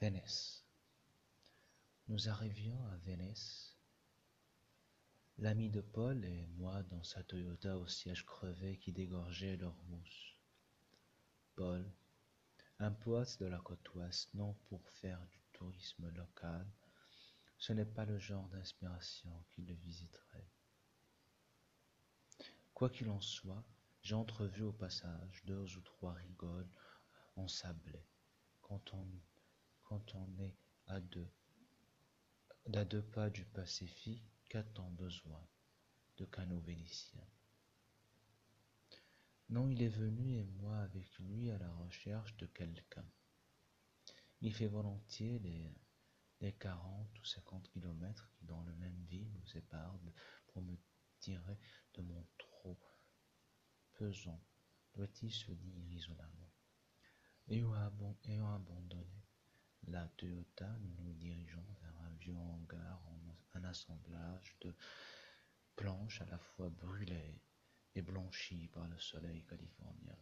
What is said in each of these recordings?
Vénès. Nous arrivions à Vénès. L'ami de Paul et moi dans sa Toyota au siège crevé qui dégorgeait leur mousse. Paul, un poète de la côte ouest, non pour faire du tourisme local, ce n'est pas le genre d'inspiration qui le visiterait. Quoi qu'il en soit, j'ai entrevu au passage deux ou trois rigoles ensablées, quand on, quand on est à deux, pas du Pacifique, qu'a-t-on besoin de canaux vénitiens? Non, il est venu et moi avec lui à la recherche de quelqu'un. Il fait volontiers les, les quarante ou cinquante kilomètres qui dans le même ville nous séparent pour me tirer de mon trot pesant, doit-il se dire isolément? Ayant, abandonné? La Toyota, nous nous dirigeons vers un vieux hangar en un assemblage de planches à la fois brûlées et blanchies par le soleil californien.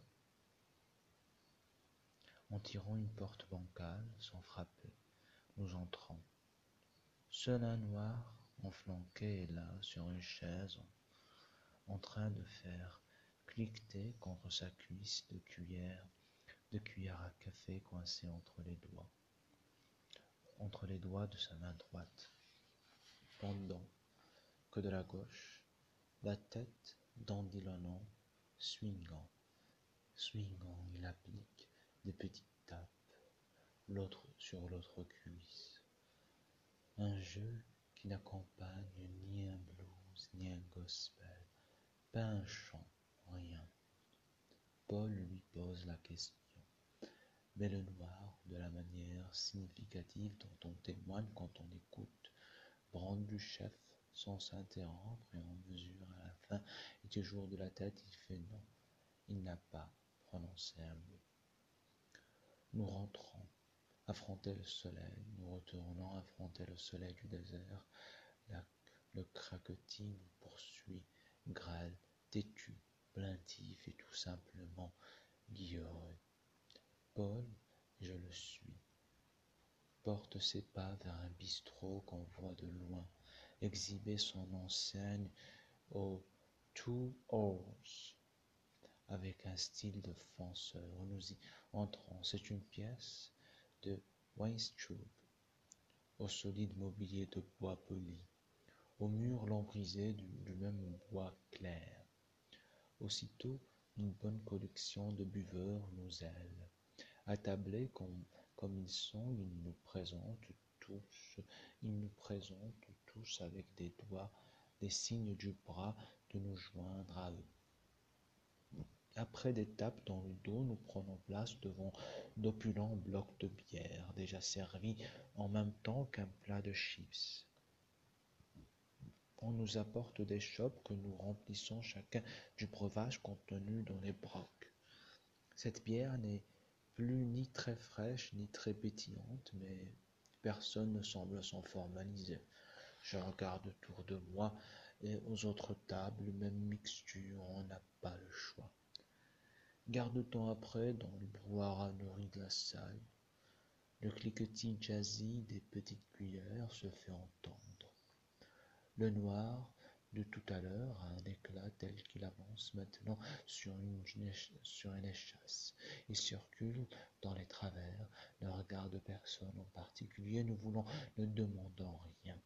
En tirant une porte bancale, sans frapper, nous entrons. Seul un noir, enflanqué est là, sur une chaise, en train de faire cliqueter contre sa cuisse de cuillère, de cuillère à café coincée entre les doigts, entre les doigts de sa main droite, pendant que de la gauche, la tête dandilonnant, swingant, swingant, il applique des petites tapes, l'autre sur l'autre cuisse. Un jeu qui n'accompagne ni un blues ni un gospel, pas un chant, rien. Paul lui pose la question. Mais le noir, de la manière significative dont on témoigne quand on écoute, brande du chef sans s'interrompre et en mesure à la fin et toujours de la tête, il fait non. Il n'a pas prononcé un mot. Nous rentrons, affronter le soleil, nous retournons affronter le soleil du désert. le craquetis nous poursuit, grêle, têtu, plaintif et tout simplement guilloré. Paul, je le suis, porte ses pas vers un bistrot qu'on voit de loin, exhiber son enseigne aux Two Oars, avec un style de fonceur. Nous y entrons. C'est une pièce de Weinstraub, au solide mobilier de bois poli, au mur lambrisé du, du même bois clair. Aussitôt, une bonne collection de buveurs nous aile. Attablés comme, ils sont, ils nous présentent tous, ils nous présentent tous avec des doigts, des signes du bras de nous joindre à eux. Après des tapes dans le dos, nous prenons place devant d'opulents blocs de bière, déjà servis en même temps qu'un plat de chips. On nous apporte des chopes que nous remplissons chacun du breuvage contenu dans les brocs. Cette bière n'est plus ni très fraîche ni très pétillante, mais personne ne semble s'en formaliser. Je regarde autour de moi et aux autres tables, même mixture, on n'a pas le choix. Garde-temps après, dans le brouhaha nourri de la salle, le cliquetis jazzy des petites cuillères se fait entendre. Le noir de tout à l'heure a un éclat tel qu'il avance maintenant sur une, échasse. Il circule dans les travers, ne regarde personne en particulier, nous voulons, ne demandant rien.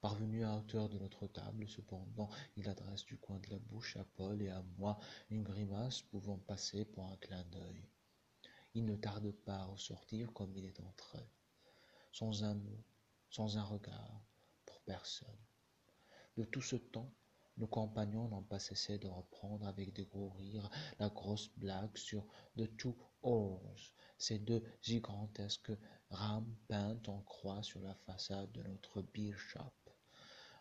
Parvenu à hauteur de notre table, cependant, il adresse du coin de la bouche à Paul et à moi une grimace pouvant passer pour un clin d'œil. Il ne tarde pas à ressortir comme il est entré, sans un mot, sans un regard, personne. De tout ce temps, nos compagnons n'ont pas cessé de reprendre avec des gros rires la grosse blague sur The Two Oars, ces deux gigantesques rames peintes en croix sur la façade de notre beer shop,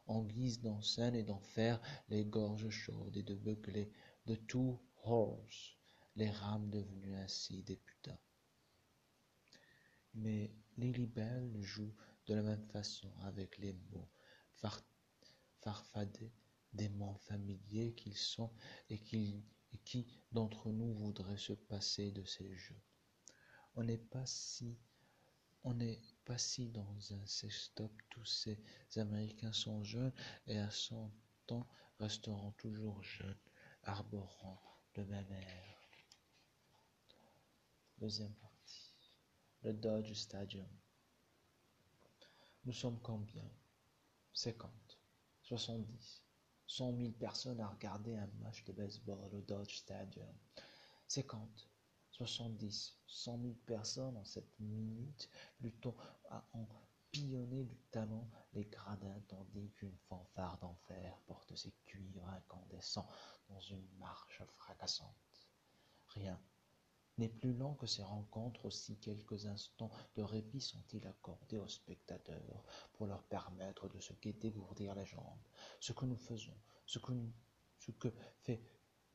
en guise d'enseigne et d'en faire les gorges chaudes et de beugler The Two Horse, les rames devenues ainsi des putains. Mais Lilibelle joue de la même façon avec les mots farfadets, démons familiers qu'ils sont et, qui d'entre nous voudrait se passer de ces jeux On n'est pas si dans un sex-stop, tous ces Américains sont jeunes et à cent ans resteront toujours jeunes, arborant le même air. Deuxième partie. Le Dodge Stadium. Nous sommes combien? 50, 70, 100 000 personnes à regarder un match de baseball au Dodge Stadium. 50, 70, 100 000 personnes en cette minute, plutôt à en pillonner du talent les gradins, tandis qu'une fanfare d'enfer porte ses cuivres incandescents dans une n'est plus lent que ces rencontres, aussi quelques instants de répit sont-ils accordés aux spectateurs pour leur permettre de se dégourdir les jambes. Ce que nous faisons, ce que, ce que fait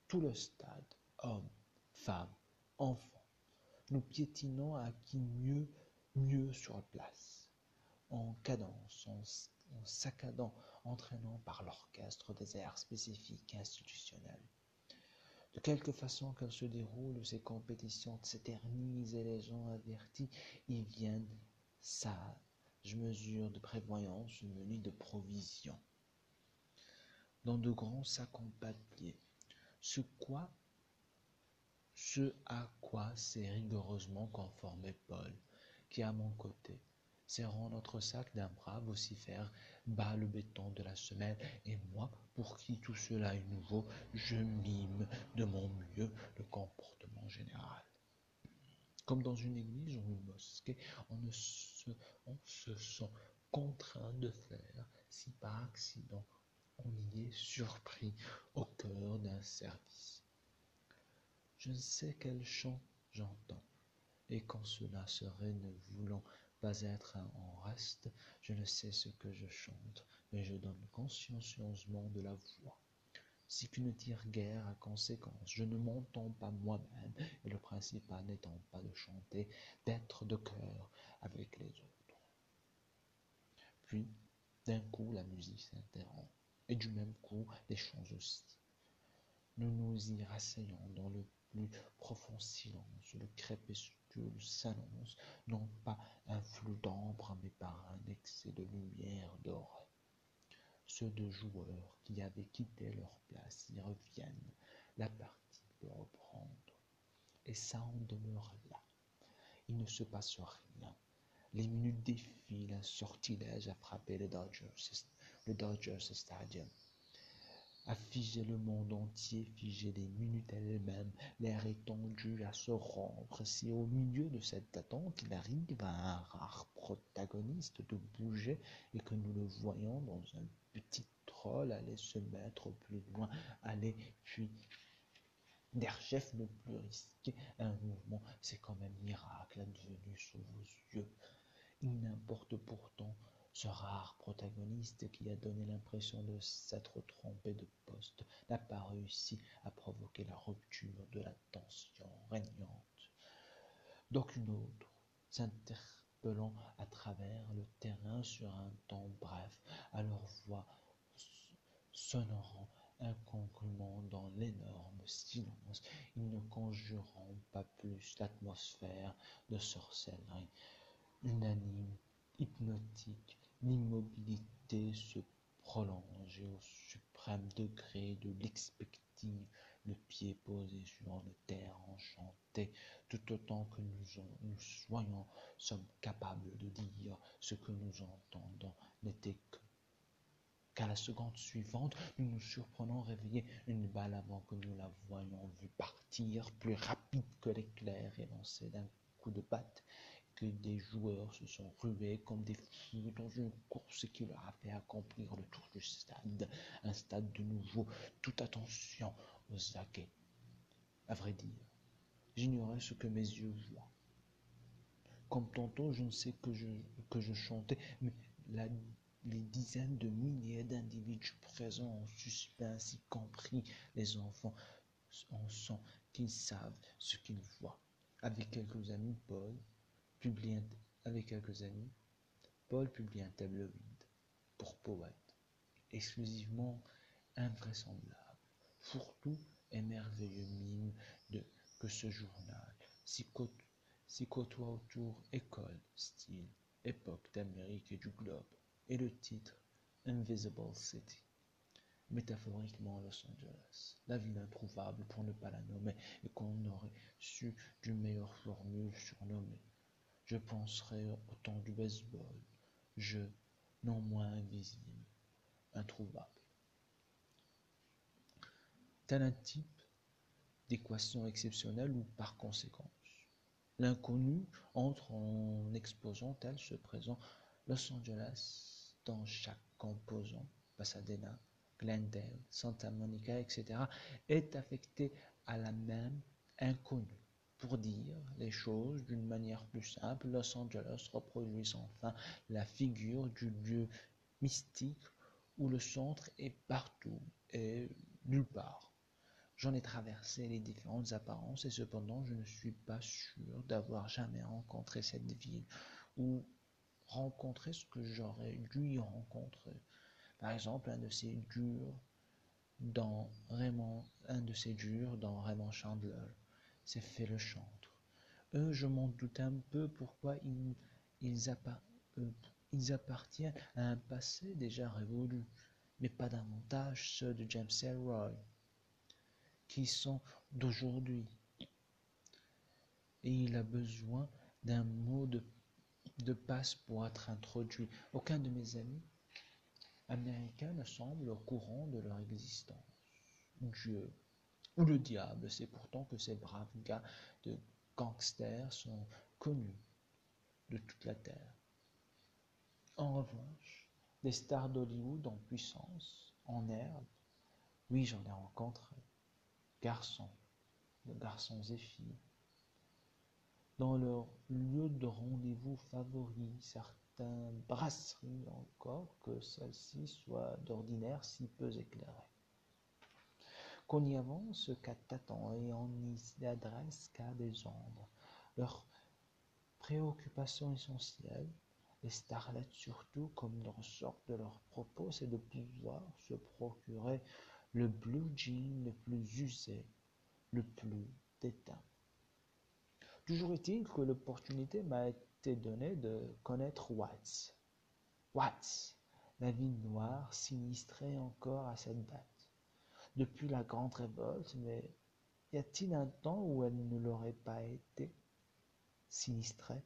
tout le stade, hommes, femmes, enfants, nous piétinons à qui mieux, mieux sur place, en cadence, en, en saccadant, entraînant par l'orchestre des airs spécifiques institutionnels. De quelque façon qu'elles se déroulent, ces compétitions s'éternisent et les gens avertis y viennent sages mesures de prévoyance munis de provisions. Dans de grands sacs en papier, ce quoi ce à quoi s'est rigoureusement conformé Paul, qui à mon côté, serrant notre sac d'un bras vocifère bas le béton de la semelle, et moi, pour qui tout cela est nouveau, je mime de mon mieux le comportement général. Comme dans une église ou une mosquée, on, se, on se sent contraint de faire, si par accident on y est surpris au cœur d'un service. Je ne sais quel chant j'entends, et quand cela serait ne voulant pas être en reste, je ne sais ce que je chante, mais je donne consciencieusement de la voix. Si tu ne tires guère à conséquence, je ne m'entends pas moi-même, et le principal n'étant pas de chanter, d'être de cœur avec les autres. Puis, d'un coup, la musique s'interrompt, et du même coup, les chants aussi. Nous nous y rasseyons dans le plus profond silence, le crépuscule s'annonce, non pas un flou d'ombre, mais par un excès de lumière dorée. Ceux de joueurs qui avaient quitté leur place y reviennent, la partie peut reprendre. Et ça en demeure là. Il ne se passe rien. Les minutes défilent, un sortilège a frappé le Dodgers, le Dodgers Stadium a figé le monde entier, figé les minutes elles-mêmes, l'air étendu à se rompre. Si au milieu de cette attente, il arrive à un rare protagoniste de bouger et que nous le voyons dans un petit troll aller se mettre plus loin, aller puis Derchef ne plus risquer un mouvement, c'est comme un miracle advenu sous vos yeux. Il n'importe pourtant ce rare protagoniste qui a donné l'impression de s'être trompé de poste n'a pas réussi à provoquer la rupture de la tension régnante. D'aucune autre, s'interpellant à travers le terrain sur un temps bref, à leur voix sonorant incongrument dans l'énorme silence, ils ne conjurant pas plus l'atmosphère de sorcellerie unanime, hypnotique, L'immobilité se prolonge au suprême degré de l'expectative, le pied posé sur le terre enchanté, tout autant que nous, soyons sommes capables de dire ce que nous entendons n'était que qu'à la seconde suivante, nous nous surprenons réveiller une balle avant que nous la voyions vue partir, plus rapide que l'éclair élancé d'un coup de batte, des joueurs se sont rués comme des fous dans une course qui leur a fait accomplir le tour du stade, un stade de nouveau, toute attention aux aguets. À vrai dire, j'ignorais ce que mes yeux voient. Comme tantôt, je ne sais que je, que je chantais, mais les dizaines de milliers d'individus présents en suspense, y compris les enfants, en sont qu'ils savent ce qu'ils voient. Avec quelques amis, Paul, avec quelques amis, Paul publie un tabloïd pour poète, exclusivement invraisemblable, fourre-tout et merveilleux mime de, que ce journal, si, s'y côtoient autour école, style, époque d'Amérique et du globe, et le titre Invisible City. Métaphoriquement Los Angeles, la ville introuvable pour ne pas la nommer, et qu'on aurait su d'une meilleure formule surnommée. Je penserai au temps du baseball, je, non moins invisible, introuvable. Tel un type d'équation exceptionnelle ou par conséquence. L'inconnu entre en exposant tel se présente Los Angeles dans chaque composant, Pasadena, Glendale, Santa Monica, etc., est affecté à la même inconnue. Pour dire les choses d'une manière plus simple, Los Angeles reproduit enfin la figure du lieu mystique où le centre est partout et nulle part. J'en ai traversé les différentes apparences et cependant je ne suis pas sûr d'avoir jamais rencontré cette ville ou rencontré ce que j'aurais dû y rencontrer. Par exemple, un de ces durs dans Raymond, un de ces durs dans Raymond Chandler, c'est fait le chantre. Eux, je m'en doute un peu pourquoi euh, ils appartiennent à un passé déjà révolu, mais pas davantage ceux de James Elroy qui sont d'aujourd'hui. Et il a besoin d'un mot de passe pour être introduit. Aucun de mes amis américains ne semble au courant de leur existence. Dieu ou le diable, c'est pourtant que ces braves gars de gangsters sont connus de toute la terre. En revanche, des stars d'Hollywood en puissance, en herbe, oui, j'en ai rencontré garçons, de garçons et filles. Dans leur lieu de rendez-vous favori, certains brasseries encore, que celles-ci soient d'ordinaire si peu éclairées. Qu'on y avance qu'à tâtons et on n'y adresse qu'à des ombres. Leur préoccupation essentielle, les starlettes surtout, comme le ressort de leurs propos, c'est de pouvoir se procurer le blue jean le plus usé, le plus déteint. Toujours est-il que l'opportunité m'a été donnée de connaître Watts. Watts, la ville noire sinistrée encore à cette date. Depuis la grande révolte, mais y a-t-il un temps où elle ne l'aurait pas été sinistrée?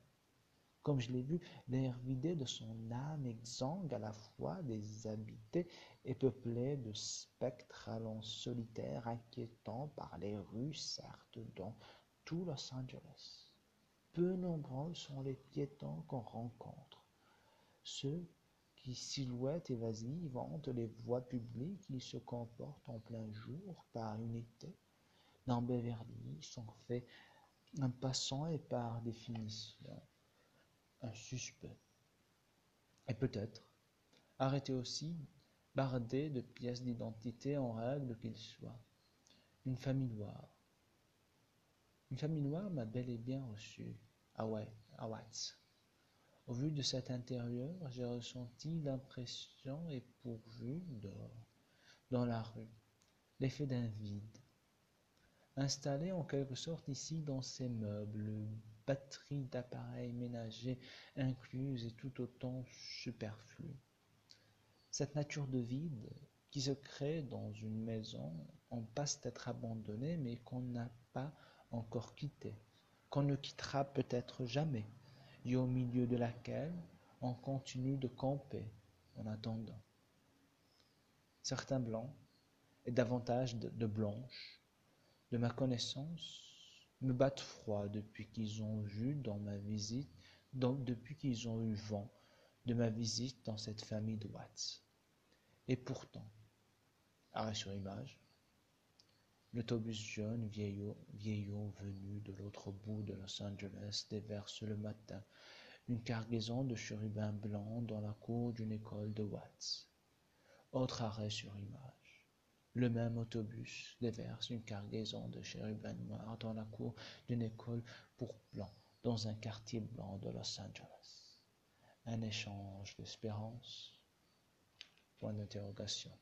Comme je l'ai vu, l'air vidé de son âme exsangue à la fois déshabité et peuplé de spectres allons solitaires inquiétants par les rues certes dans tout Los Angeles. Peu nombreux sont les piétons qu'on rencontre. Qui, silhouettent évasives, hantent les voies publiques, ils se comportent en plein jour par unité. Dans Beverly sont faits un passant et par définition un suspect. Et peut-être arrêté aussi, bardé de pièces d'identité en règle qu'il soit. Une famille noire. Une famille noire m'a bel et bien reçu à, Watts. Au vu de cet intérieur, j'ai ressenti l'impression dehors, dans la rue, l'effet d'un vide. Installé en quelque sorte ici dans ces meubles batterie d'appareils ménagers incluse et tout autant superflue. Cette nature de vide qui se crée dans une maison en passe d'être abandonnée mais qu'on n'a pas encore quittée, qu'on ne quittera peut-être jamais, au milieu de laquelle on continue de camper en attendant. Certains blancs, et davantage de blanches, de ma connaissance, me battent froid depuis qu'ils ont vu dans ma visite, depuis qu'ils ont eu vent de ma visite dans cette famille de Watts. Et pourtant, arrêt sur image, l'autobus jaune vieillot, vieillot venu de l'autre bout de Los Angeles déverse le matin une cargaison de chérubins blancs dans la cour d'une école de Watts. Autre arrêt sur image. Le même autobus déverse une cargaison de chérubins noirs dans la cour d'une école pour blancs dans un quartier blanc de Los Angeles. Un échange d'espérance? Point d'interrogation.